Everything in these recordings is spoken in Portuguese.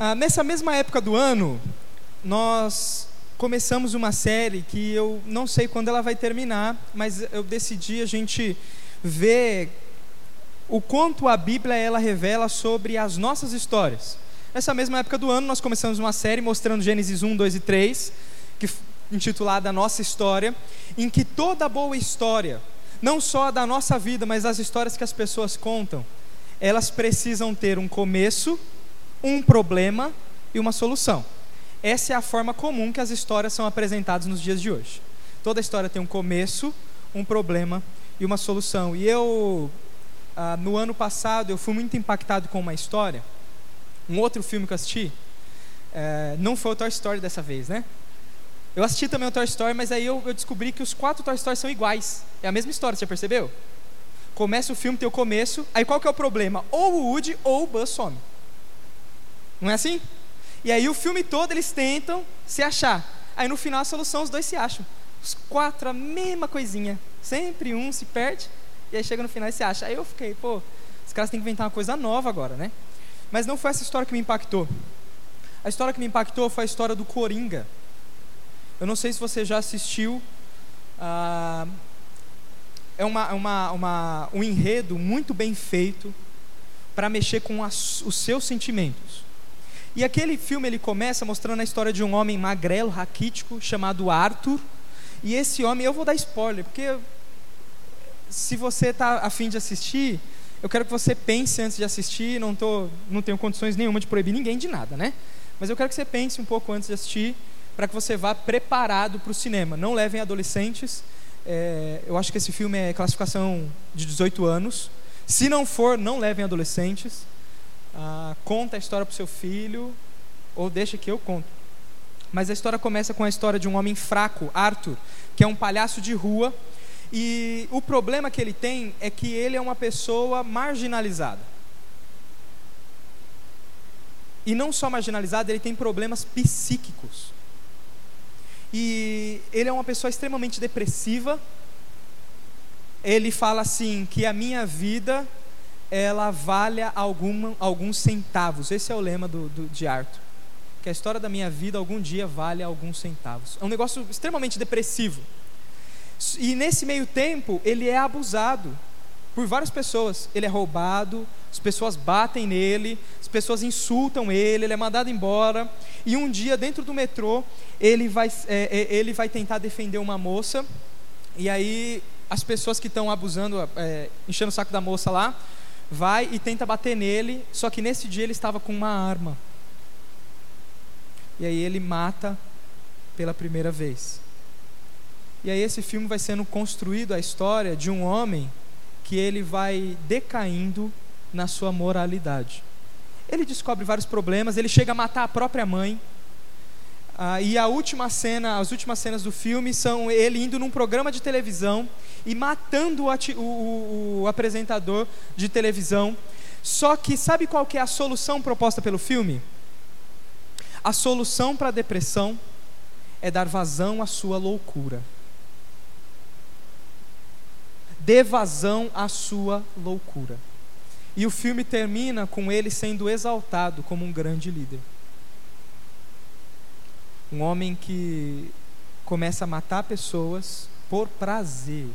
Ah, nessa mesma época do ano, nós começamos uma série que eu não sei quando ela vai terminar, mas eu decidi a gente ver o quanto a Bíblia ela revela sobre as nossas histórias. Nessa mesma época do ano, nós começamos uma série mostrando Gênesis 1, 2 e 3, que intitulada Nossa História, em que toda boa história, não só da nossa vida, mas das histórias que as pessoas contam, elas precisam ter um começo, um problema e uma solução. Essa é a forma comum que as histórias são apresentadas nos dias de hoje. Toda história tem um começo, um problema e uma solução. E eu, ah, no ano passado, eu fui muito impactado com uma história. Um outro filme que eu assisti, é, não foi o Toy Story dessa vez, né? Eu assisti também o Toy Story, mas aí eu, eu descobri que os quatro Toy Stories são iguais. É a mesma história, você já percebeu? Começa o filme, tem o começo, aí qual que é o problema? Ou o Woody ou o Buzz some. Não é assim? E aí o filme todo eles tentam se achar. Aí no final a solução os dois se acham. Os quatro a mesma coisinha. Sempre um se perde e aí chega no final e se acha. Aí eu fiquei, pô, os caras têm que inventar uma coisa nova agora, né? Mas não foi essa história que me impactou. A história que me impactou foi a história do Coringa. Eu não sei se você já assistiu. Ah, é uma, uma, uma, um enredo muito bem feito para mexer com as, os seus sentimentos. E aquele filme ele começa mostrando a história de um homem magrelo, raquítico, chamado Arthur. E esse homem, eu vou dar spoiler, porque se você está afim de assistir, eu quero que você pense antes de assistir. Não, tô, não tenho condições nenhuma de proibir ninguém de nada, né? Mas eu quero que você pense um pouco antes de assistir, para que você vá preparado para o cinema. Não levem adolescentes. É, eu acho que esse filme é classificação de 18 anos. Se não for, não levem adolescentes ah, conta a história para o seu filho, ou deixa que eu conto. Mas a história começa com a história de um homem fraco, Arthur, que é um palhaço de rua, e o problema que ele tem é que ele é uma pessoa marginalizada. E não só marginalizada, ele tem problemas psíquicos. E ele é uma pessoa extremamente depressiva. Ele fala assim: que a minha vida ela valha alguma, alguns centavos. Esse é o lema do, do, de Arthur. Que a história da minha vida algum dia vale alguns centavos. É um negócio extremamente depressivo. E nesse meio tempo, ele é abusado por várias pessoas. Ele é roubado, as pessoas batem nele, as pessoas insultam ele, ele é mandado embora. E um dia, dentro do metrô, ele vai, é, é ele vai tentar defender uma moça. E aí, as pessoas que estão abusando, é, enchendo o saco da moça lá, vai e tenta bater nele, só que nesse dia ele estava com uma arma. E aí ele mata pela primeira vez. E aí esse filme vai sendo construído a história de um homem que ele vai decaindo na sua moralidade. Ele descobre vários problemas, ele chega a matar a própria mãe. Ah, e a última cena, as últimas cenas do filme são ele indo num programa de televisão e matando o, o, o apresentador de televisão. Só que sabe qual que é a solução proposta pelo filme? A solução para a depressão é dar vazão à sua loucura. Dê vazão à sua loucura. E o filme termina com ele sendo exaltado como um grande líder. Um homem que começa a matar pessoas por prazer.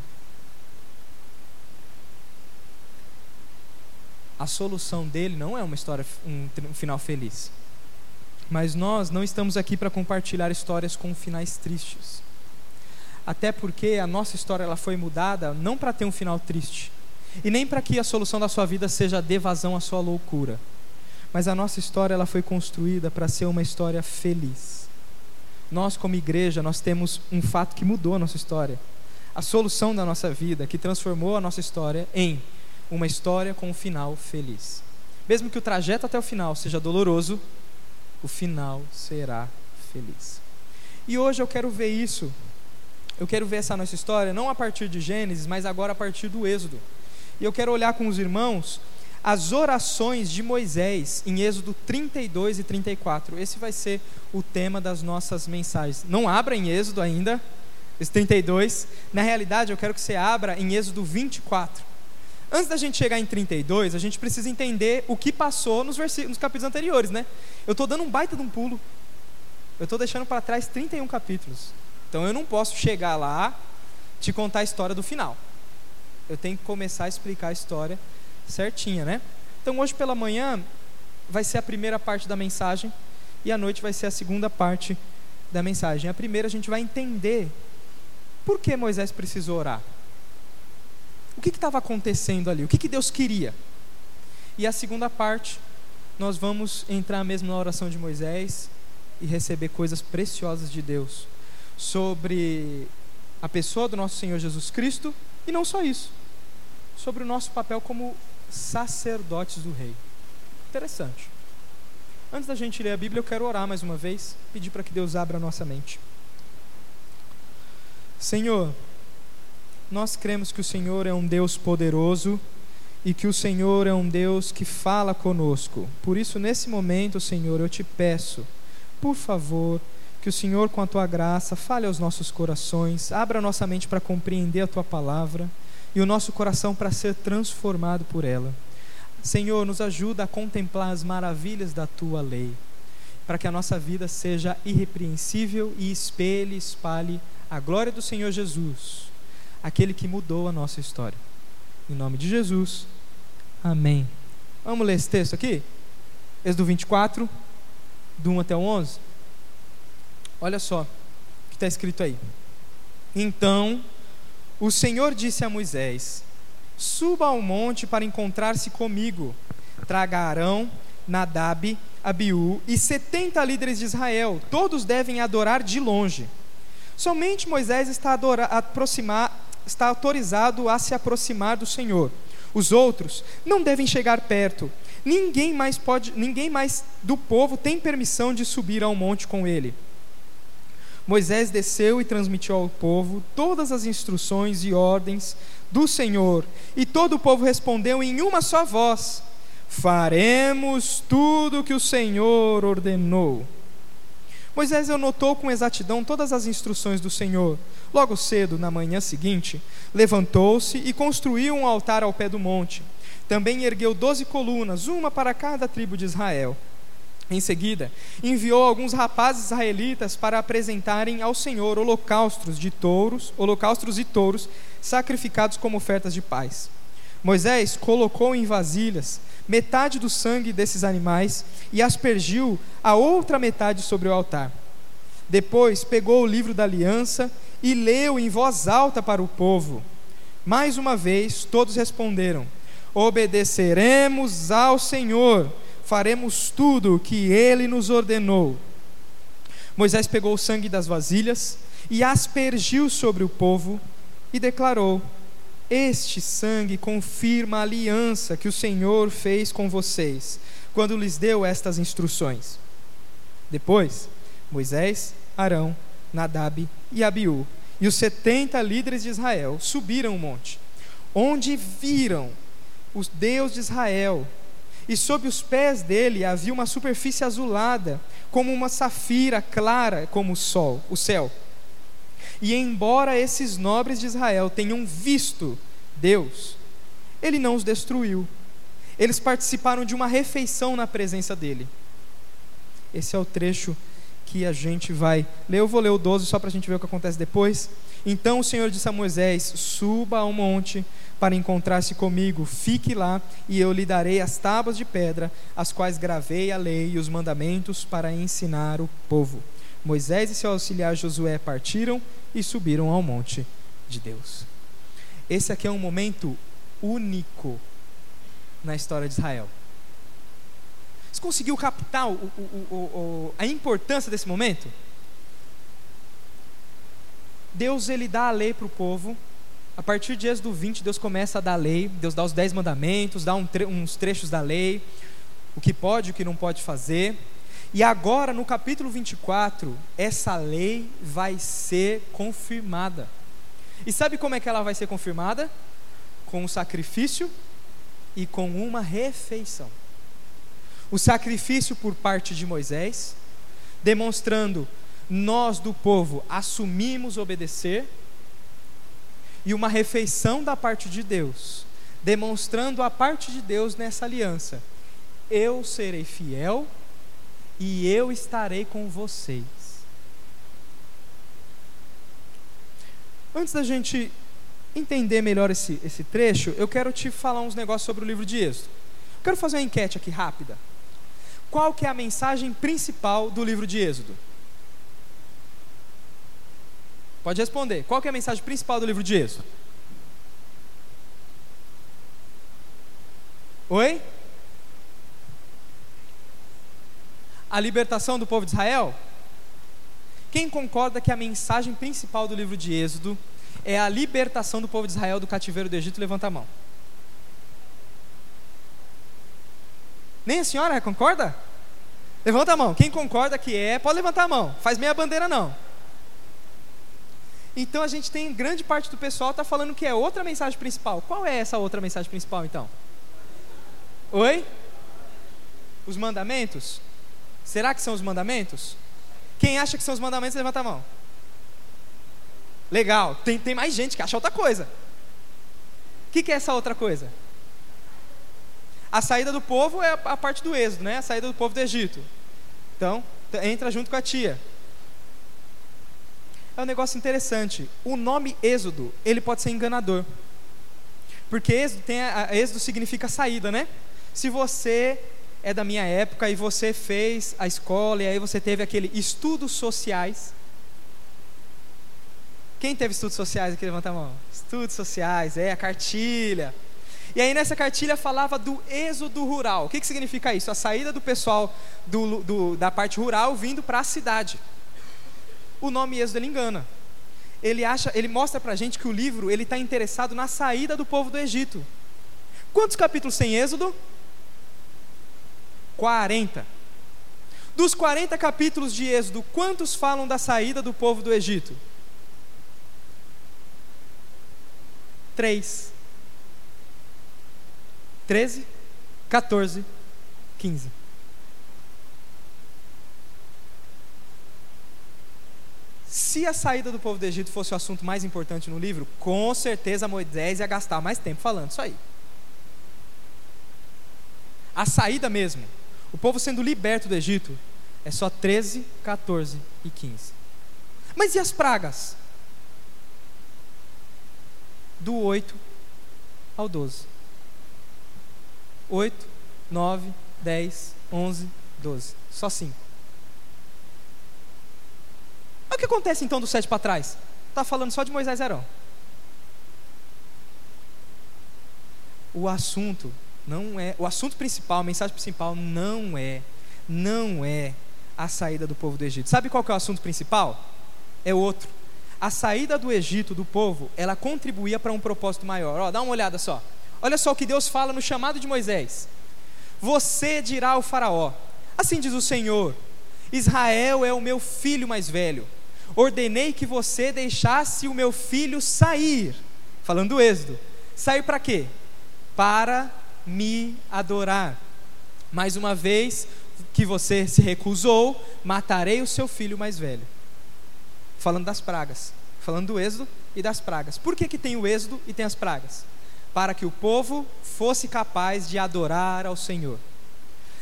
a solução dele não é uma história, um, um final feliz. Mas nós não estamos aqui para compartilhar histórias com finais tristes. Até porque a nossa história ela foi mudada não para ter um final triste, e nem para que a solução da sua vida seja a evasão à sua loucura. Mas a nossa história ela foi construída para ser uma história feliz. Nós como igreja, nós temos um fato que mudou a nossa história. A solução da nossa vida, que transformou a nossa história em uma história com um final feliz. Mesmo que o trajeto até o final seja doloroso, o final será feliz. E hoje eu quero ver isso. Eu quero ver essa nossa história não a partir de Gênesis, mas agora a partir do Êxodo. E eu quero olhar com os irmãos as orações de Moisés em Êxodo 32 e 34. Esse vai ser o tema das nossas mensagens. Não abra em Êxodo ainda, esse 32. Na realidade, eu quero que você abra em Êxodo 24 Antes da gente chegar em 32, a gente precisa entender o que passou nos, nos capítulos anteriores, né? Eu estou dando um baita de um pulo. Eu estou deixando para trás 31 capítulos. Então eu não posso chegar lá te contar a história do final. Eu tenho que começar a explicar a história certinha, né? Então hoje pela manhã vai ser a primeira parte da mensagem e à noite vai ser a segunda parte da mensagem. A primeira a gente vai entender por que Moisés precisou orar. O que estava acontecendo ali? O que, que Deus queria? E a segunda parte, nós vamos entrar mesmo na oração de Moisés e receber coisas preciosas de Deus sobre a pessoa do nosso Senhor Jesus Cristo e não só isso, sobre o nosso papel como sacerdotes do Rei. Interessante. Antes da gente ler a Bíblia, eu quero orar mais uma vez, pedir para que Deus abra a nossa mente. Senhor, nós cremos que o Senhor é um Deus poderoso e que o Senhor é um Deus que fala conosco. Por isso, nesse momento, Senhor, eu te peço, por favor, que o Senhor, com a tua graça, fale aos nossos corações, abra a nossa mente para compreender a tua palavra e o nosso coração para ser transformado por ela. Senhor, nos ajuda a contemplar as maravilhas da tua lei, para que a nossa vida seja irrepreensível e espelhe, espalhe a glória do Senhor Jesus aquele que mudou a nossa história. Em nome de Jesus, amém. Vamos ler esse texto aqui? Êxodo 24, do 1 até o 11. Olha só o que está escrito aí. Então o Senhor disse a Moisés: Suba ao monte para encontrar-se comigo. Traga Arão, Nadab, Abiú e setenta líderes de Israel. Todos devem adorar de longe. Somente Moisés está a aproximar, está autorizado a se aproximar do Senhor. Os outros não devem chegar perto. Ninguém mais pode, ninguém mais do povo tem permissão de subir ao monte com ele. Moisés desceu e transmitiu ao povo todas as instruções e ordens do Senhor, e todo o povo respondeu em uma só voz: Faremos tudo o que o Senhor ordenou. Moisés anotou com exatidão todas as instruções do Senhor. Logo cedo, na manhã seguinte, levantou-se e construiu um altar ao pé do monte. Também ergueu doze colunas, uma para cada tribo de Israel. Em seguida, enviou alguns rapazes israelitas para apresentarem ao Senhor holocaustos de touros, holocaustos e touros sacrificados como ofertas de paz. Moisés colocou em vasilhas metade do sangue desses animais e aspergiu a outra metade sobre o altar. Depois pegou o livro da aliança e leu em voz alta para o povo. Mais uma vez, todos responderam: Obedeceremos ao Senhor, faremos tudo o que ele nos ordenou. Moisés pegou o sangue das vasilhas e aspergiu sobre o povo e declarou: este sangue confirma a aliança que o Senhor fez com vocês, quando lhes deu estas instruções. Depois, Moisés, Arão, Nadab e Abiú e os setenta líderes de Israel subiram o monte, onde viram o Deus de Israel, e sob os pés dele havia uma superfície azulada, como uma safira clara como o sol, o céu. E embora esses nobres de Israel tenham visto Deus, ele não os destruiu. Eles participaram de uma refeição na presença dele. Esse é o trecho que a gente vai ler. Eu vou ler o 12 só para a gente ver o que acontece depois. Então o Senhor disse a Moisés: Suba ao monte para encontrar-se comigo, fique lá, e eu lhe darei as tábuas de pedra, as quais gravei a lei e os mandamentos para ensinar o povo. Moisés e seu auxiliar Josué partiram e subiram ao monte de Deus. Esse aqui é um momento único na história de Israel. Conseguiu captar o, o, o, a importância desse momento? Deus ele dá a lei para o povo. A partir de Êxodo 20, Deus começa a dar a lei. Deus dá os dez mandamentos, dá um tre uns trechos da lei, o que pode e o que não pode fazer. E agora, no capítulo 24, essa lei vai ser confirmada. E sabe como é que ela vai ser confirmada? Com um sacrifício e com uma refeição. O sacrifício por parte de Moisés, demonstrando nós do povo assumimos obedecer, e uma refeição da parte de Deus, demonstrando a parte de Deus nessa aliança. Eu serei fiel e eu estarei com vocês. Antes da gente entender melhor esse, esse trecho, eu quero te falar uns negócios sobre o livro de Êxodo. Quero fazer uma enquete aqui rápida. Qual que é a mensagem principal do livro de Êxodo? Pode responder. Qual que é a mensagem principal do livro de Êxodo? Oi? A libertação do povo de Israel? Quem concorda que a mensagem principal do livro de Êxodo é a libertação do povo de Israel do cativeiro do Egito? Levanta a mão. Nem a senhora concorda? Levanta a mão. Quem concorda que é, pode levantar a mão. Faz meia bandeira não. Então a gente tem grande parte do pessoal está falando que é outra mensagem principal. Qual é essa outra mensagem principal então? Oi? Os mandamentos? Será que são os mandamentos? Quem acha que são os mandamentos, levanta a mão. Legal, tem, tem mais gente que acha outra coisa. O que, que é essa outra coisa? A saída do povo é a, parte do êxodo, né? A saída do povo do Egito. Então, entra junto com a tia. É um negócio interessante. O nome Êxodo, ele pode ser enganador. Porque êxodo, tem a, a, êxodo significa saída, né? Se você é da minha época e você fez a escola e aí você teve aquele estudos sociais. Quem teve estudos sociais aqui? Levanta a mão. Estudos sociais, é, a cartilha. E aí nessa cartilha falava do êxodo rural. O que, que significa isso? A saída do pessoal do, do, da parte rural vindo para a cidade. O nome êxodo ele engana. Ele acha, ele mostra para a gente que o livro ele está interessado na saída do povo do Egito. Quantos capítulos tem êxodo? 40. Dos 40 capítulos de Êxodo, quantos falam da saída do povo do Egito? Três. 13, 14, 15. Se a saída do povo do Egito fosse o assunto mais importante no livro, com certeza Moisés ia gastar mais tempo falando isso aí. A saída mesmo, o povo sendo liberto do Egito, é só 13, 14 e 15. Mas e as pragas? Do 8 ao 12. 8, 9, 10, 11, 12. Só 5. O que acontece então do 7 para trás? Está falando só de Moisés e Arão. O assunto não é, o assunto principal, a mensagem principal não é, não é a saída do povo do Egito. Sabe qual é o assunto principal? É outro. A saída do Egito do povo, ela contribuía para um propósito maior. Ó, dá uma olhada só. Olha só o que Deus fala no chamado de Moisés. Você dirá ao faraó: Assim diz o Senhor: Israel é o meu filho mais velho. Ordenei que você deixasse o meu filho sair. Falando do Êxodo. Sair para quê? Para me adorar. Mais uma vez que você se recusou, matarei o seu filho mais velho. Falando das pragas, falando do êxodo e das pragas. Por que, que tem o êxodo e tem as pragas? Para que o povo fosse capaz de adorar ao Senhor.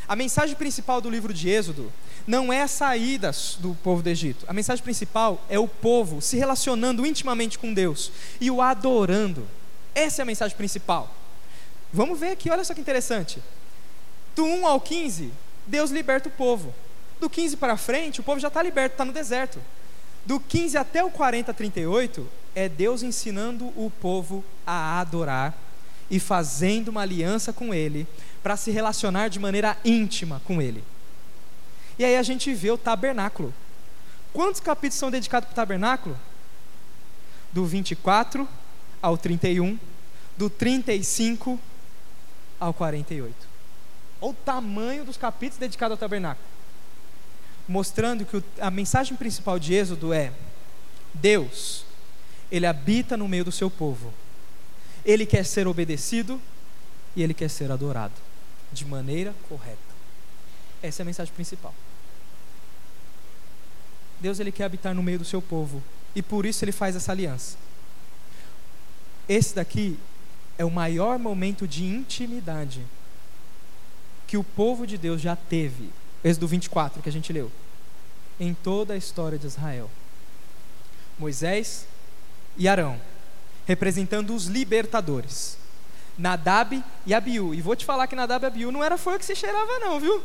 A mensagem principal do livro de Êxodo não é a saída do povo do Egito. A mensagem principal é o povo se relacionando intimamente com Deus e o adorando. Essa é a mensagem principal. Vamos ver aqui, olha só que interessante. Do 1 ao 15, Deus liberta o povo. Do 15 para frente, o povo já está liberto, está no deserto. Do 15 até o 40, 38, é Deus ensinando o povo a adorar e fazendo uma aliança com Ele para se relacionar de maneira íntima com Ele. E aí a gente vê o tabernáculo. Quantos capítulos são dedicados para o tabernáculo? Do 24 ao 31, do 35 ao 48. Olha o tamanho dos capítulos dedicados ao tabernáculo. Mostrando que a mensagem principal de Êxodo é: Deus, Ele habita no meio do seu povo. Ele quer ser obedecido e Ele quer ser adorado de maneira correta. Essa é a mensagem principal. Deus ele quer habitar no meio do seu povo e por isso ele faz essa aliança. Esse daqui é o maior momento de intimidade que o povo de Deus já teve. Êxodo 24, que a gente leu. Em toda a história de Israel. Moisés e Arão, representando os libertadores. Nadab e Abiú. E vou te falar que Nadab e Abiú não era fogo que se cheirava não, viu?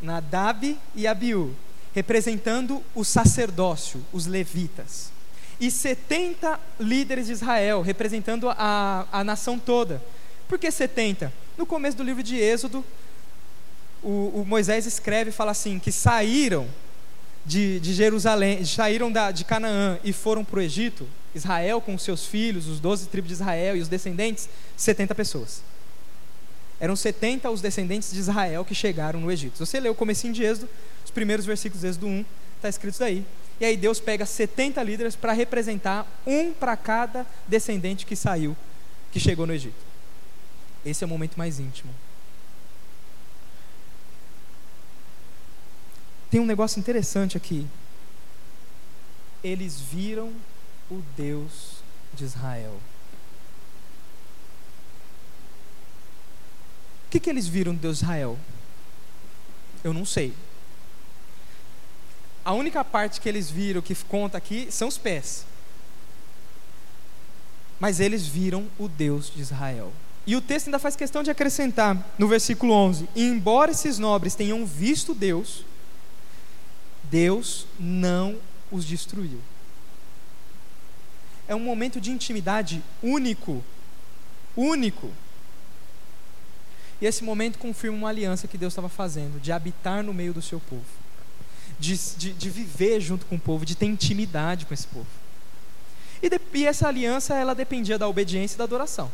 Nadab e Abiú, representando o sacerdócio, os levitas. E 70 líderes de Israel, representando a, a nação toda. Por que 70? No começo do livro de Êxodo, o, o Moisés escreve e fala assim: que saíram de, de Jerusalém, saíram da, de Canaã e foram para o Egito, Israel com seus filhos, os doze tribos de Israel e os descendentes, 70 pessoas. Eram 70 os descendentes de Israel que chegaram no Egito. Você lê o comecinho de Êxodo, os primeiros versículos de Êxodo 1, está escrito isso daí. E aí Deus pega 70 líderes para representar um para cada descendente que saiu, que chegou no Egito. Esse é o momento mais íntimo. Tem um negócio interessante aqui. Eles viram o Deus de Israel. O que, que eles viram do Deus de Israel? Eu não sei. A única parte que eles viram que conta aqui são os pés. Mas eles viram o Deus de Israel. E o texto ainda faz questão de acrescentar no versículo 11: e embora esses nobres tenham visto Deus, Deus não os destruiu. É um momento de intimidade único. Único. E esse momento confirma uma aliança que Deus estava fazendo, de habitar no meio do seu povo, de, de, de viver junto com o povo, de ter intimidade com esse povo. E, de, e essa aliança, ela dependia da obediência e da adoração.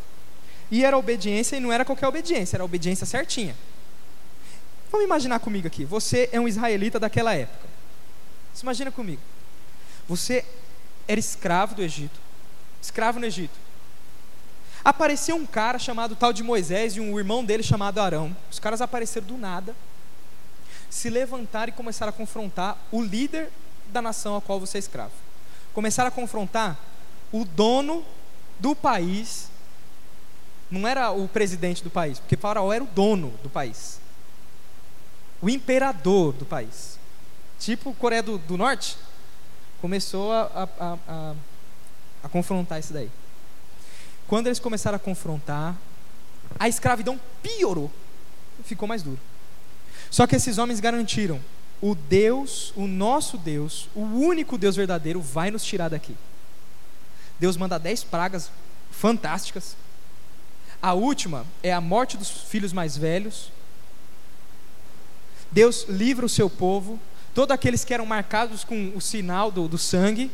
E era obediência, e não era qualquer obediência, era obediência certinha. Vamos imaginar comigo aqui, você é um israelita daquela época. Se imagina comigo. Você era escravo do Egito, escravo no Egito. Apareceu um cara chamado tal de Moisés e um irmão dele chamado Arão. Os caras apareceram do nada, se levantaram e começaram a confrontar o líder da nação a qual você é escravo. Começaram a confrontar o dono do país, não era o presidente do país, porque Faraó era o dono do país, o imperador do país tipo Coreia do, do Norte, começou a, a, a, a confrontar isso daí. Quando eles começaram a confrontar, a escravidão piorou, ficou mais duro. Só que esses homens garantiram: o Deus, o nosso Deus, o único Deus verdadeiro, vai nos tirar daqui. Deus manda dez pragas fantásticas. A última é a morte dos filhos mais velhos. Deus livra o seu povo todos aqueles que eram marcados com o sinal do, do sangue.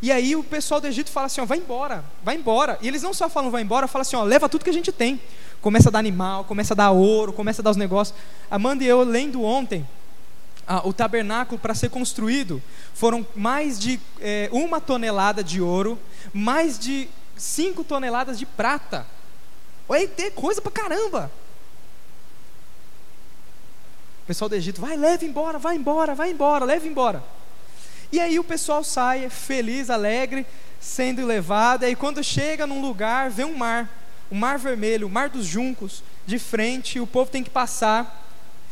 E aí o pessoal do Egito fala assim: ó, vai embora, vai embora. E eles não só falam vai embora, falam assim: ó, leva tudo que a gente tem. Começa a dar animal, começa a dar ouro, começa a dar os negócios. Amanda e eu, lendo ontem, ah, o tabernáculo para ser construído foram mais de é, uma tonelada de ouro, mais de cinco toneladas de prata. Olha, tem coisa pra caramba. O pessoal do Egito, vai, leve embora, vai embora, vai embora, leve embora. E aí o pessoal sai feliz, alegre, sendo levado. E aí quando chega num lugar, vê um mar, o um mar vermelho, o mar dos juncos, de frente, o povo tem que passar.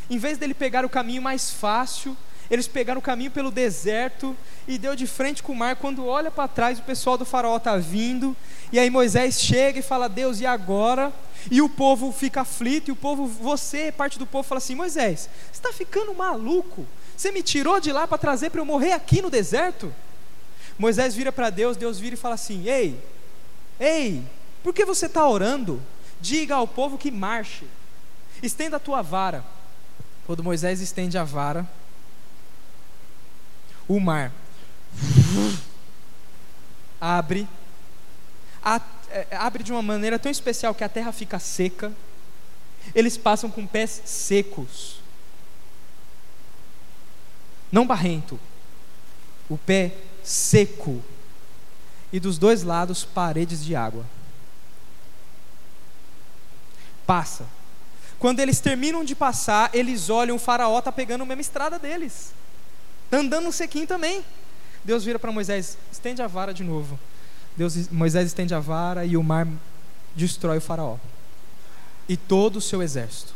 Em vez dele pegar o caminho mais fácil, eles pegaram o caminho pelo deserto e deu de frente com o mar. Quando olha para trás, o pessoal do faraó está vindo. E aí Moisés chega e fala: Deus, e agora? E o povo fica aflito, e o povo, você, parte do povo, fala assim: Moisés, você está ficando maluco? Você me tirou de lá para trazer para eu morrer aqui no deserto? Moisés vira para Deus, Deus vira e fala assim: Ei, ei, por que você está orando? Diga ao povo que marche, estenda a tua vara. Quando Moisés estende a vara, o mar abre a, é, abre de uma maneira tão especial que a terra fica seca. Eles passam com pés secos, não barrento, o pé seco, e dos dois lados paredes de água. Passa. Quando eles terminam de passar, eles olham, o faraó está pegando a mesma estrada deles, andando no sequinho também. Deus vira para Moisés: estende a vara de novo Deus, Moisés estende a vara e o mar destrói o faraó e todo o seu exército.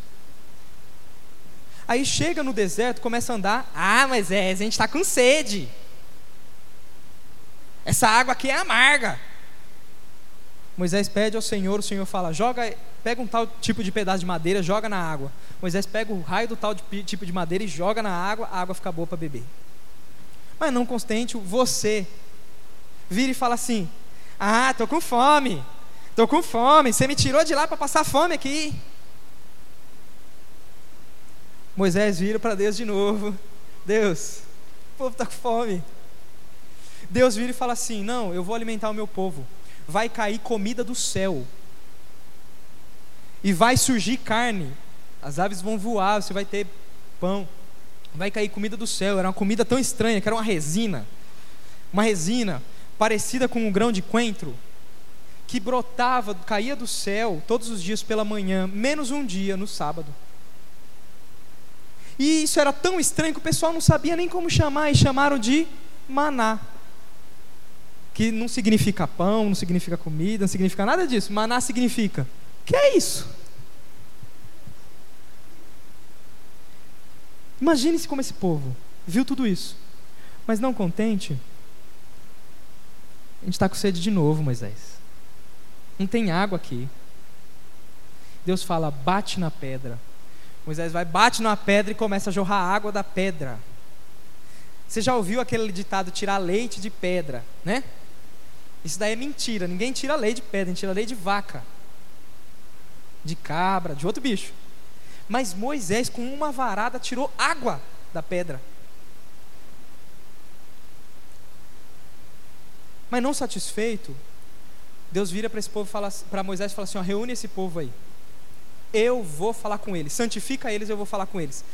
Aí chega no deserto, começa a andar. Ah, Moisés, a gente está com sede. Essa água aqui é amarga. Moisés pede ao Senhor, o Senhor fala: joga, pega um tal tipo de pedaço de madeira, joga na água. Moisés pega o raio do tal de, tipo de madeira e joga na água, a água fica boa para beber. Mas não constante, você vira e fala assim: Ah, tô com fome, tô com fome. Você me tirou de lá para passar fome aqui. Moisés vira para Deus de novo: Deus, o povo está com fome. Deus vira e fala assim: Não, eu vou alimentar o meu povo. Vai cair comida do céu. E vai surgir carne. As aves vão voar, você vai ter pão. Vai cair comida do céu. Era uma comida tão estranha que era uma resina. Uma resina parecida com um grão de coentro. Que brotava, caía do céu todos os dias pela manhã, menos um dia no sábado. E isso era tão estranho que o pessoal não sabia nem como chamar, e chamaram de maná que não significa pão, não significa comida, não significa nada disso. Maná significa: que é isso? Imagine-se como esse povo viu tudo isso, mas não contente, a gente está com sede de novo, Moisés. Não tem água aqui. Deus fala: bate na pedra. Moisés vai, bate na pedra e começa a jorrar água da pedra. Você já ouviu aquele ditado tirar leite de pedra, né? Isso daí é mentira. Ninguém tira lei de pedra, tira lei de vaca, de cabra, de outro bicho. Mas Moisés, com uma varada, tirou água da pedra. Mas não satisfeito, Deus vira para esse povo para Moisés e fala assim: ó, reúne esse povo aí. Eu vou falar com eles. Santifica eles, eu vou falar com eles.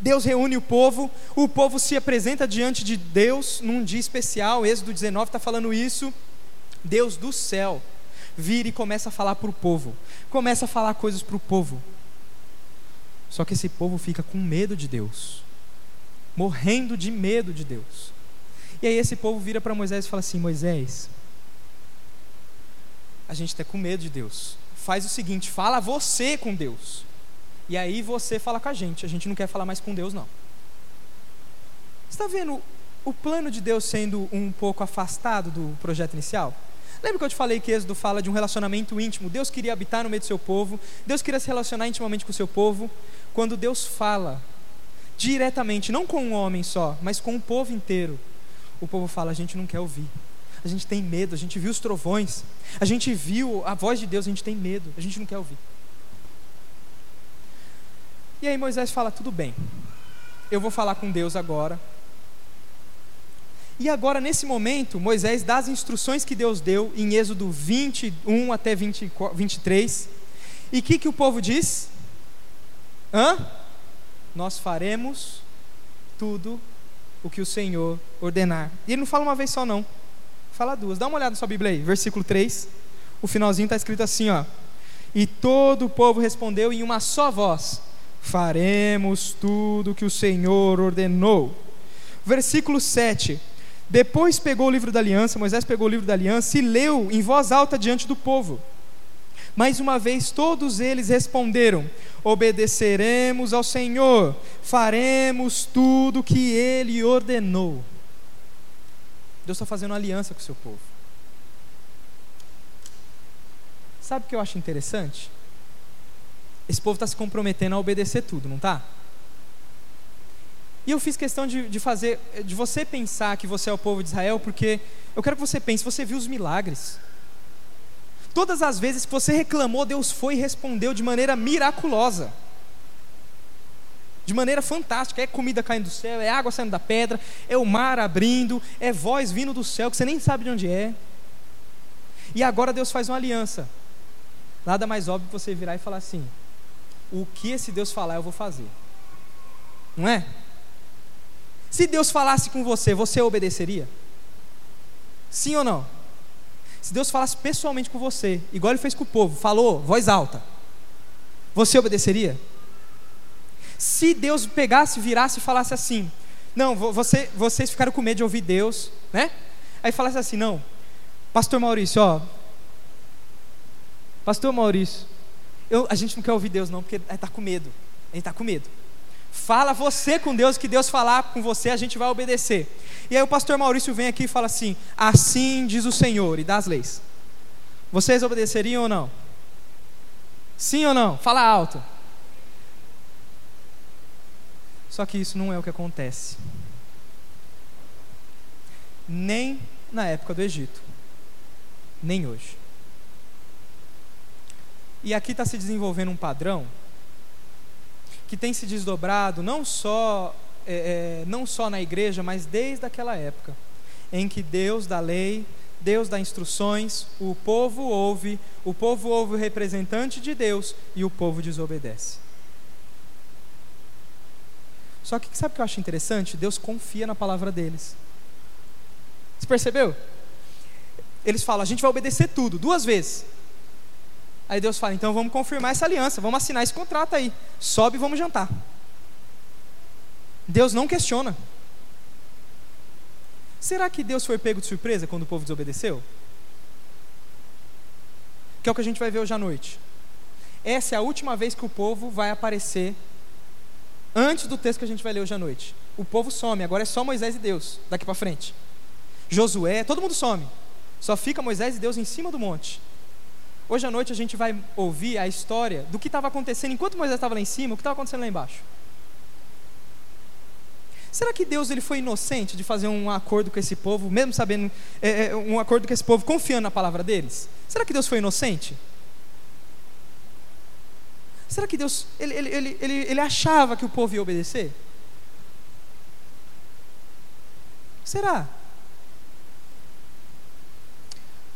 Deus reúne o povo, o povo se apresenta diante de Deus num dia especial, Êxodo 19 está falando isso. Deus do céu vira e começa a falar para o povo, começa a falar coisas para o povo. Só que esse povo fica com medo de Deus, morrendo de medo de Deus. E aí esse povo vira para Moisés e fala assim: Moisés, a gente está com medo de Deus. Faz o seguinte, fala você com Deus. E aí você fala com a gente. A gente não quer falar mais com Deus, não. Está vendo o plano de Deus sendo um pouco afastado do projeto inicial? Lembra que eu te falei que Êxodo fala de um relacionamento íntimo? Deus queria habitar no meio do seu povo, Deus queria se relacionar intimamente com o seu povo. Quando Deus fala diretamente, não com um homem só, mas com o povo inteiro, o povo fala: a gente não quer ouvir, a gente tem medo, a gente viu os trovões, a gente viu a voz de Deus, a gente tem medo, a gente não quer ouvir. E aí Moisés fala: tudo bem, eu vou falar com Deus agora, e agora, nesse momento, Moisés dá as instruções que Deus deu em Êxodo 21 até 20, 23. E o que, que o povo diz? Hã? Nós faremos tudo o que o Senhor ordenar. E ele não fala uma vez só, não. Fala duas. Dá uma olhada na sua Bíblia aí, versículo 3. O finalzinho está escrito assim, ó. E todo o povo respondeu em uma só voz: Faremos tudo o que o Senhor ordenou. Versículo 7. Depois pegou o livro da aliança, Moisés pegou o livro da aliança e leu em voz alta diante do povo. Mais uma vez todos eles responderam: Obedeceremos ao Senhor, faremos tudo o que Ele ordenou. Deus está fazendo aliança com o seu povo. Sabe o que eu acho interessante? Esse povo está se comprometendo a obedecer tudo, não está? E eu fiz questão de, de fazer, de você pensar que você é o povo de Israel, porque eu quero que você pense, você viu os milagres. Todas as vezes que você reclamou, Deus foi e respondeu de maneira miraculosa. De maneira fantástica. É comida caindo do céu, é água saindo da pedra, é o mar abrindo, é voz vindo do céu que você nem sabe de onde é. E agora Deus faz uma aliança. Nada mais óbvio que você virar e falar assim: o que esse Deus falar, eu vou fazer. Não é? Se Deus falasse com você, você obedeceria? Sim ou não? Se Deus falasse pessoalmente com você, igual ele fez com o povo, falou, voz alta, você obedeceria? Se Deus pegasse, virasse e falasse assim, não, você, vocês ficaram com medo de ouvir Deus, né? Aí falasse assim, não, Pastor Maurício, ó. Pastor Maurício, eu, a gente não quer ouvir Deus, não, porque está com medo. A gente está com medo. Fala você com Deus, que Deus falar com você, a gente vai obedecer. E aí o pastor Maurício vem aqui e fala assim: Assim diz o Senhor, e dá as leis. Vocês obedeceriam ou não? Sim ou não? Fala alto. Só que isso não é o que acontece. Nem na época do Egito, nem hoje. E aqui está se desenvolvendo um padrão que tem se desdobrado não só, é, é, não só na igreja, mas desde aquela época, em que Deus dá lei, Deus dá instruções, o povo ouve, o povo ouve o representante de Deus e o povo desobedece. Só que sabe o que eu acho interessante? Deus confia na palavra deles. Você percebeu? Eles falam, a gente vai obedecer tudo, duas vezes. Aí Deus fala: então vamos confirmar essa aliança, vamos assinar esse contrato aí. Sobe e vamos jantar. Deus não questiona. Será que Deus foi pego de surpresa quando o povo desobedeceu? Que é o que a gente vai ver hoje à noite. Essa é a última vez que o povo vai aparecer antes do texto que a gente vai ler hoje à noite. O povo some, agora é só Moisés e Deus, daqui para frente. Josué, todo mundo some. Só fica Moisés e Deus em cima do monte. Hoje à noite a gente vai ouvir a história do que estava acontecendo enquanto Moisés estava lá em cima, o que estava acontecendo lá embaixo. Será que Deus ele foi inocente de fazer um acordo com esse povo, mesmo sabendo é, é, um acordo com esse povo, confiando na palavra deles? Será que Deus foi inocente? Será que Deus ele, ele, ele, ele, ele achava que o povo ia obedecer? Será?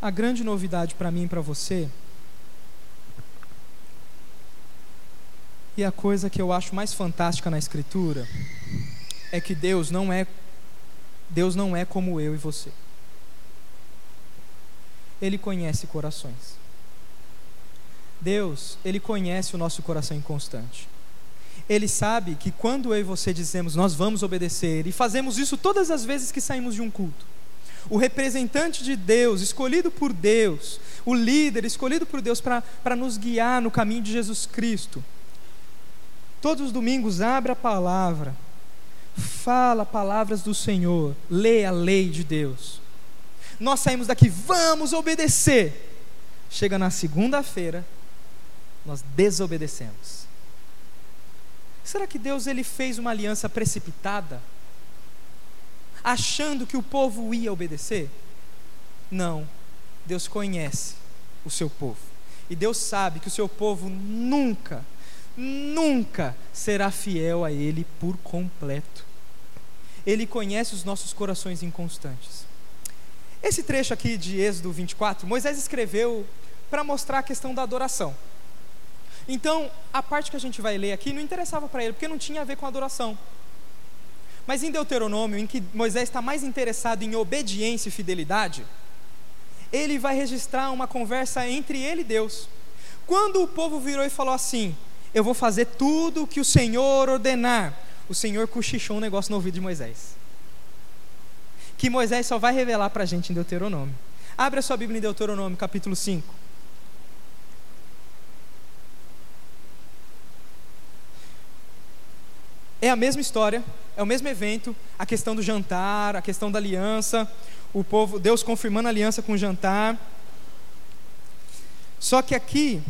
A grande novidade para mim e para você E a coisa que eu acho mais fantástica na escritura é que Deus não é Deus não é como eu e você. Ele conhece corações. Deus, ele conhece o nosso coração inconstante. Ele sabe que quando eu e você dizemos nós vamos obedecer e fazemos isso todas as vezes que saímos de um culto, o representante de Deus, escolhido por Deus, o líder escolhido por Deus para nos guiar no caminho de Jesus Cristo, Todos os domingos abre a palavra, fala palavras do Senhor, lê a lei de Deus. Nós saímos daqui, vamos obedecer. Chega na segunda-feira, nós desobedecemos. Será que Deus ele fez uma aliança precipitada? Achando que o povo ia obedecer? Não. Deus conhece o seu povo. E Deus sabe que o seu povo nunca nunca será fiel a Ele por completo. Ele conhece os nossos corações inconstantes. Esse trecho aqui de Êxodo 24, Moisés escreveu para mostrar a questão da adoração. Então, a parte que a gente vai ler aqui não interessava para ele, porque não tinha a ver com adoração. Mas em Deuteronômio, em que Moisés está mais interessado em obediência e fidelidade, ele vai registrar uma conversa entre ele e Deus. Quando o povo virou e falou assim: eu vou fazer tudo o que o Senhor ordenar. O Senhor cochichou um negócio no ouvido de Moisés. Que Moisés só vai revelar para a gente em Deuteronômio. Abre a sua Bíblia em Deuteronômio, capítulo 5. É a mesma história, é o mesmo evento, a questão do jantar, a questão da aliança, o povo, Deus confirmando a aliança com o jantar. Só que aqui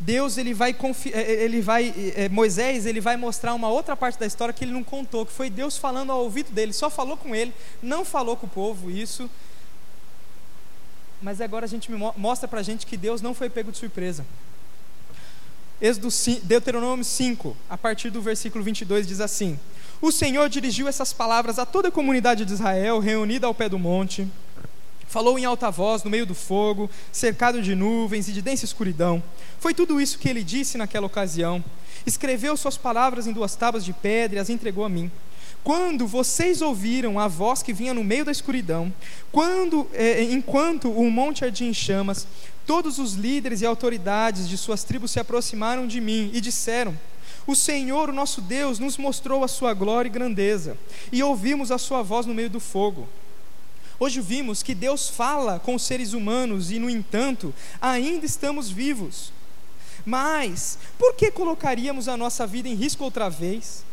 Deus ele vai, é, é, ele vai é, Moisés ele vai mostrar uma outra parte da história que ele não contou, que foi Deus falando ao ouvido dele, só falou com ele, não falou com o povo isso. Mas agora a gente mostra para a gente que Deus não foi pego de surpresa. Êxodo, Deuteronômio 5, a partir do versículo 22 diz assim: O Senhor dirigiu essas palavras a toda a comunidade de Israel reunida ao pé do monte. Falou em alta voz no meio do fogo, cercado de nuvens e de densa escuridão. Foi tudo isso que ele disse naquela ocasião. Escreveu suas palavras em duas tábuas de pedra e as entregou a mim. Quando vocês ouviram a voz que vinha no meio da escuridão, quando, eh, enquanto o monte ardia em chamas, todos os líderes e autoridades de suas tribos se aproximaram de mim e disseram: O Senhor, o nosso Deus, nos mostrou a sua glória e grandeza, e ouvimos a sua voz no meio do fogo. Hoje vimos que Deus fala com os seres humanos e, no entanto, ainda estamos vivos. Mas, por que colocaríamos a nossa vida em risco outra vez?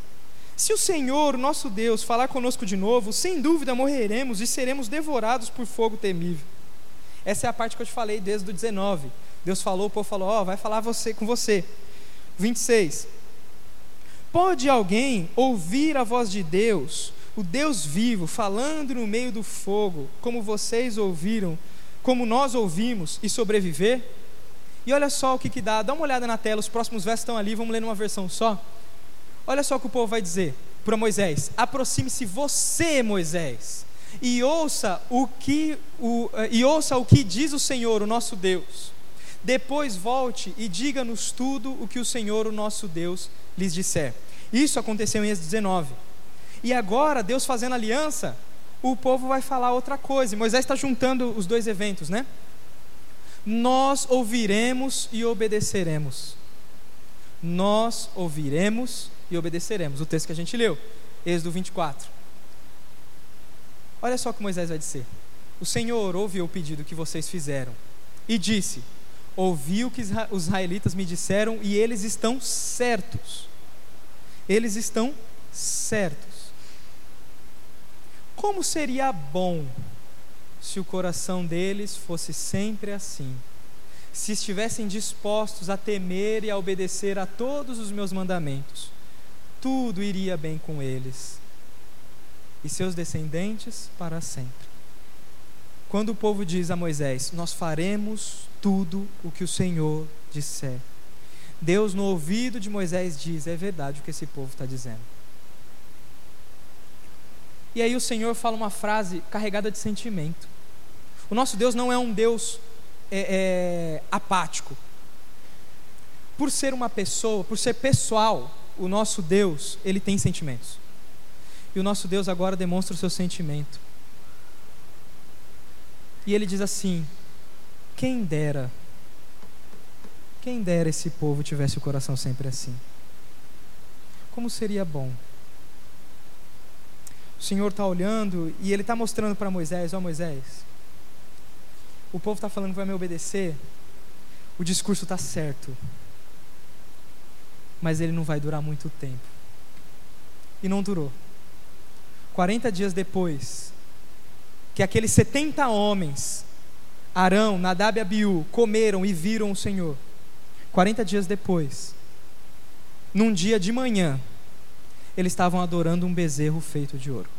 Se o Senhor, nosso Deus, falar conosco de novo, sem dúvida morreremos e seremos devorados por fogo temível. Essa é a parte que eu te falei desde o 19. Deus falou, o povo falou: Ó, oh, vai falar você com você. 26. Pode alguém ouvir a voz de Deus, o Deus vivo, falando no meio do fogo, como vocês ouviram, como nós ouvimos, e sobreviver? E olha só o que, que dá, dá uma olhada na tela, os próximos versos estão ali, vamos ler numa versão só. Olha só o que o povo vai dizer para Moisés: aproxime-se você, Moisés, e ouça o que o, e ouça o que diz o Senhor, o nosso Deus. Depois volte e diga-nos tudo o que o Senhor, o nosso Deus, lhes disser. Isso aconteceu em Êxodo 19. E agora, Deus fazendo aliança, o povo vai falar outra coisa. E Moisés está juntando os dois eventos, né? Nós ouviremos e obedeceremos. Nós ouviremos e obedeceremos. O texto que a gente leu, Êxodo 24. Olha só o que Moisés vai dizer. O Senhor ouviu o pedido que vocês fizeram e disse: Ouvi o que os israelitas me disseram e eles estão certos. Eles estão certos. Como seria bom se o coração deles fosse sempre assim? Se estivessem dispostos a temer e a obedecer a todos os meus mandamentos, tudo iria bem com eles e seus descendentes para sempre. Quando o povo diz a Moisés: Nós faremos tudo o que o Senhor disser. Deus, no ouvido de Moisés, diz: É verdade o que esse povo está dizendo. E aí o Senhor fala uma frase carregada de sentimento. O nosso Deus não é um Deus é, é, apático. Por ser uma pessoa, por ser pessoal, o nosso Deus, ele tem sentimentos. E o nosso Deus agora demonstra o seu sentimento. E ele diz assim: Quem dera, quem dera esse povo tivesse o coração sempre assim. Como seria bom. O Senhor está olhando e ele está mostrando para Moisés: Ó oh, Moisés, o povo está falando que vai me obedecer, o discurso está certo, mas ele não vai durar muito tempo. E não durou. 40 dias depois, que aqueles 70 homens, Arão, Nadab e Abiú, comeram e viram o Senhor. 40 dias depois, num dia de manhã, eles estavam adorando um bezerro feito de ouro.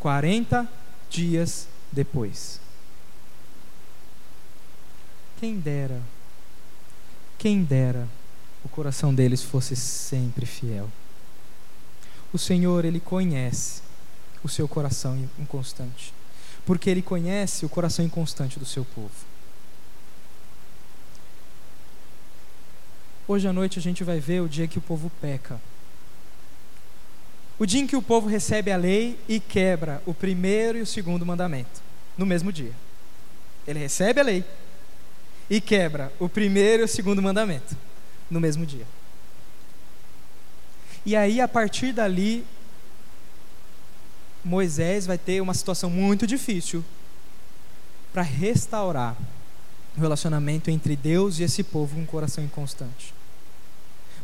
40 dias depois. Quem dera, quem dera o coração deles fosse sempre fiel. O Senhor, Ele conhece o seu coração inconstante, porque Ele conhece o coração inconstante do seu povo. Hoje à noite a gente vai ver o dia que o povo peca. O dia em que o povo recebe a lei e quebra o primeiro e o segundo mandamento, no mesmo dia. Ele recebe a lei e quebra o primeiro e o segundo mandamento, no mesmo dia. E aí, a partir dali, Moisés vai ter uma situação muito difícil para restaurar o relacionamento entre Deus e esse povo com um coração inconstante.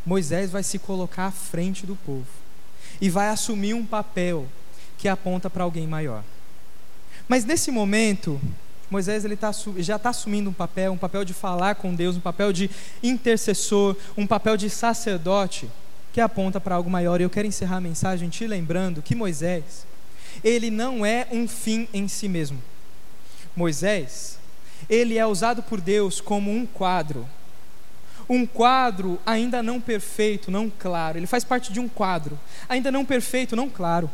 Moisés vai se colocar à frente do povo e vai assumir um papel que aponta para alguém maior. Mas nesse momento, Moisés ele tá, já está assumindo um papel, um papel de falar com Deus, um papel de intercessor, um papel de sacerdote que aponta para algo maior. E eu quero encerrar a mensagem te lembrando que Moisés, ele não é um fim em si mesmo. Moisés, ele é usado por Deus como um quadro. Um quadro ainda não perfeito, não claro. Ele faz parte de um quadro, ainda não perfeito, não claro.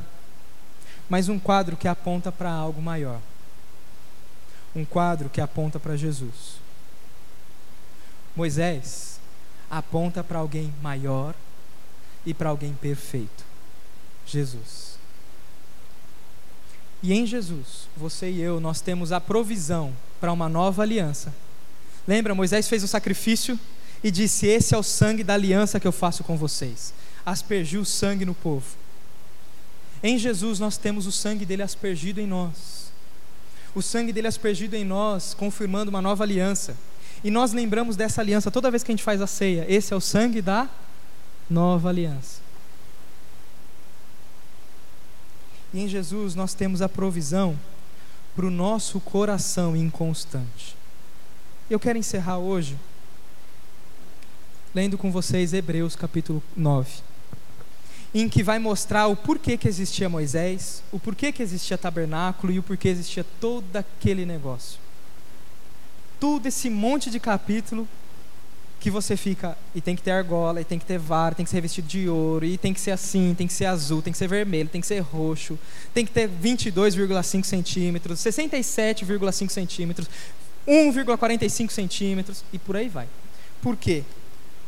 Mas um quadro que aponta para algo maior. Um quadro que aponta para Jesus. Moisés aponta para alguém maior e para alguém perfeito. Jesus. E em Jesus, você e eu, nós temos a provisão para uma nova aliança. Lembra, Moisés fez o sacrifício e disse: Esse é o sangue da aliança que eu faço com vocês. Aspergiu o sangue no povo. Em Jesus, nós temos o sangue dele aspergido em nós. o sangue dele aspergido em nós, confirmando uma nova aliança. E nós lembramos dessa aliança toda vez que a gente faz a ceia. Esse é o sangue da nova aliança. E em Jesus nós temos a provisão para o nosso coração inconstante. Eu quero encerrar hoje lendo com vocês Hebreus capítulo 9, em que vai mostrar o porquê que existia Moisés, o porquê que existia tabernáculo e o porquê existia todo aquele negócio. Tudo esse monte de capítulo que você fica e tem que ter argola, e tem que ter vara, tem que ser revestido de ouro, e tem que ser assim, tem que ser azul, tem que ser vermelho, tem que ser roxo, tem que ter 22,5 centímetros, 67,5 centímetros, 1,45 centímetros e por aí vai. Por quê?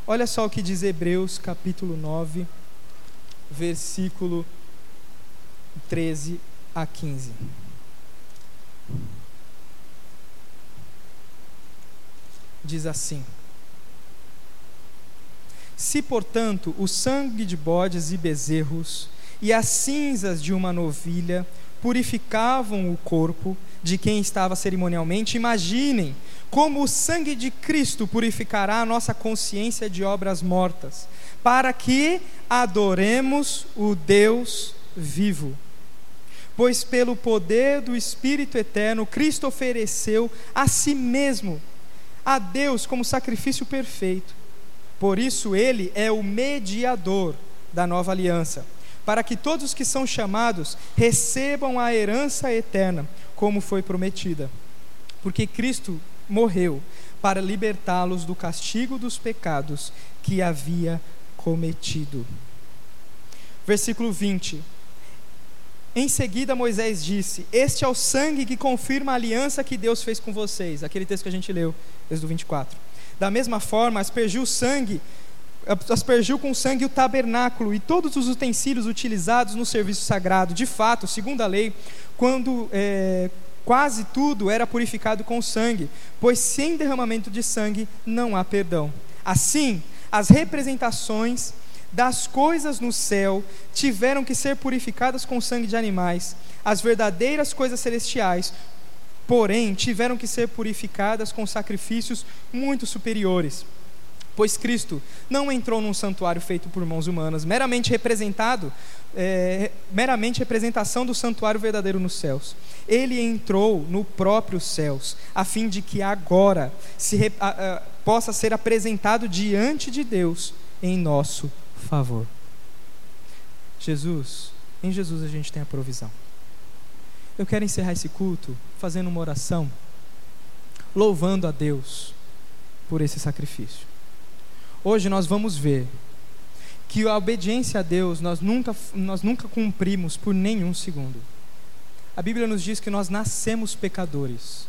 Olha só o que diz Hebreus capítulo 9, versículo 13 a 15. Diz assim: Se, portanto, o sangue de bodes e bezerros e as cinzas de uma novilha purificavam o corpo de quem estava cerimonialmente, imaginem como o sangue de Cristo purificará a nossa consciência de obras mortas, para que adoremos o Deus vivo. Pois pelo poder do Espírito eterno, Cristo ofereceu a si mesmo a Deus como sacrifício perfeito. Por isso, ele é o mediador da nova aliança, para que todos os que são chamados recebam a herança eterna, como foi prometida. Porque Cristo morreu para libertá-los do castigo dos pecados que havia cometido. Versículo 20. Em seguida, Moisés disse: Este é o sangue que confirma a aliança que Deus fez com vocês. Aquele texto que a gente leu, Êxodo 24. Da mesma forma, aspergiu o sangue, aspergiu com sangue o tabernáculo e todos os utensílios utilizados no serviço sagrado. De fato, segundo a lei, quando é, Quase tudo era purificado com sangue, pois sem derramamento de sangue não há perdão. Assim, as representações das coisas no céu tiveram que ser purificadas com sangue de animais, as verdadeiras coisas celestiais, porém, tiveram que ser purificadas com sacrifícios muito superiores. Pois Cristo não entrou num santuário feito por mãos humanas, meramente representado, é, meramente representação do santuário verdadeiro nos céus. Ele entrou no próprio céus, a fim de que agora se, a, a, possa ser apresentado diante de Deus em nosso favor. Jesus, em Jesus a gente tem a provisão. Eu quero encerrar esse culto fazendo uma oração, louvando a Deus por esse sacrifício. Hoje nós vamos ver que a obediência a Deus nós nunca, nós nunca cumprimos por nenhum segundo. A Bíblia nos diz que nós nascemos pecadores.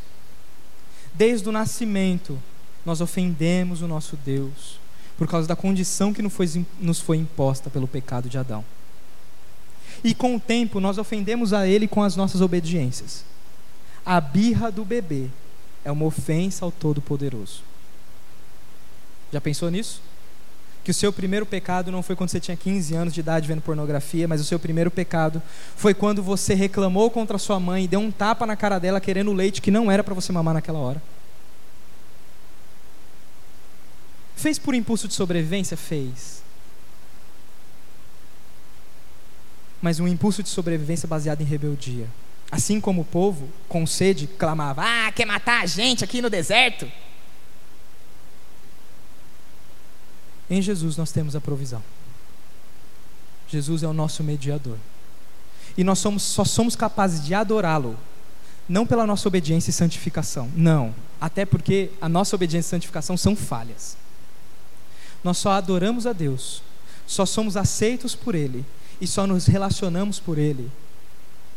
Desde o nascimento, nós ofendemos o nosso Deus por causa da condição que nos foi, imposta pelo pecado de Adão. E com o tempo, nós ofendemos a Ele com as nossas obediências. A birra do bebê é uma ofensa ao Todo-Poderoso. Já pensou nisso? Que o seu primeiro pecado não foi quando você tinha 15 anos de idade vendo pornografia, mas o seu primeiro pecado foi quando você reclamou contra sua mãe e deu um tapa na cara dela querendo leite que não era para você mamar naquela hora. Fez por impulso de sobrevivência? Fez. Mas um impulso de sobrevivência baseado em rebeldia. Assim como o povo, com sede, clamava: Ah, quer matar a gente aqui no deserto? Em Jesus nós temos a provisão. Jesus é o nosso mediador. E nós somos, só somos capazes de adorá-lo, não pela nossa obediência e santificação. Não. Até porque a nossa obediência e santificação são falhas. Nós só adoramos a Deus, só somos aceitos por Ele e só nos relacionamos por Ele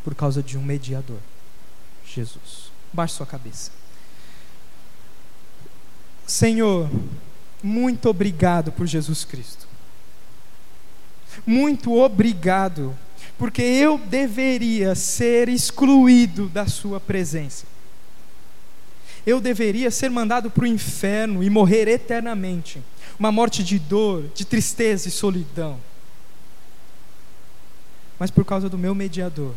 por causa de um mediador, Jesus. Baixe sua cabeça. Senhor, muito obrigado por Jesus Cristo. Muito obrigado, porque eu deveria ser excluído da Sua presença. Eu deveria ser mandado para o inferno e morrer eternamente uma morte de dor, de tristeza e solidão. Mas por causa do meu mediador,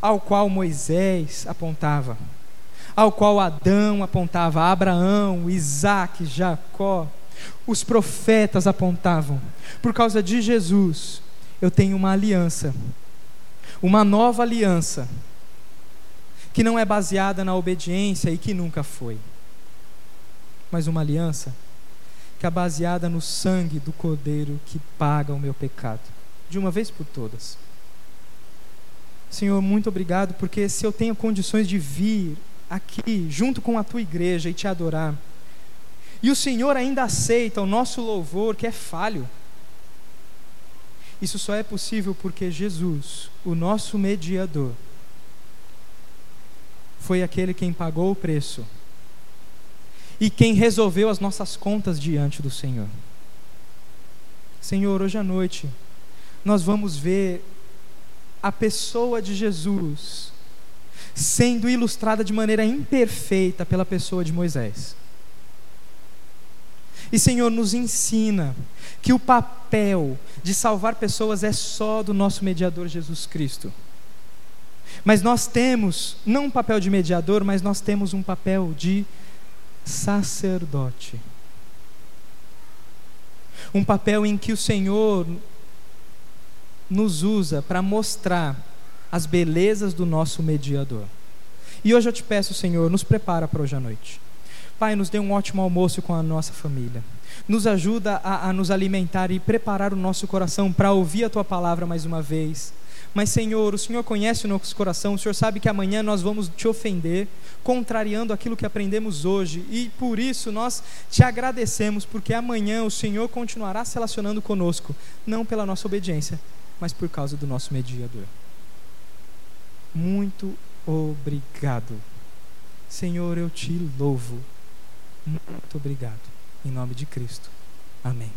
ao qual Moisés apontava, ao qual Adão apontava, Abraão, Isaac, Jacó, os profetas apontavam. Por causa de Jesus, eu tenho uma aliança, uma nova aliança, que não é baseada na obediência e que nunca foi, mas uma aliança que é baseada no sangue do Cordeiro que paga o meu pecado, de uma vez por todas. Senhor, muito obrigado, porque se eu tenho condições de vir aqui, junto com a tua igreja, e te adorar, e o Senhor ainda aceita o nosso louvor, que é falho, isso só é possível porque Jesus, o nosso mediador, foi aquele quem pagou o preço e quem resolveu as nossas contas diante do Senhor. Senhor, hoje à noite, nós vamos ver a pessoa de Jesus sendo ilustrada de maneira imperfeita pela pessoa de Moisés. E Senhor, nos ensina que o papel de salvar pessoas é só do nosso mediador Jesus Cristo. Mas nós temos, não um papel de mediador, mas nós temos um papel de sacerdote. Um papel em que o Senhor nos usa para mostrar as belezas do nosso mediador. E hoje eu te peço, Senhor, nos prepara para hoje à noite. Pai, nos dê um ótimo almoço com a nossa família. Nos ajuda a, a nos alimentar e preparar o nosso coração para ouvir a tua palavra mais uma vez mas, Senhor, o Senhor conhece o nosso coração, o Senhor sabe que amanhã nós vamos te ofender, contrariando aquilo que aprendemos hoje, e por isso nós te agradecemos, porque amanhã o Senhor continuará se relacionando conosco, não pela nossa obediência, mas por causa do nosso mediador. Muito obrigado. Senhor, eu te louvo. Muito obrigado. Em nome de Cristo. Amém.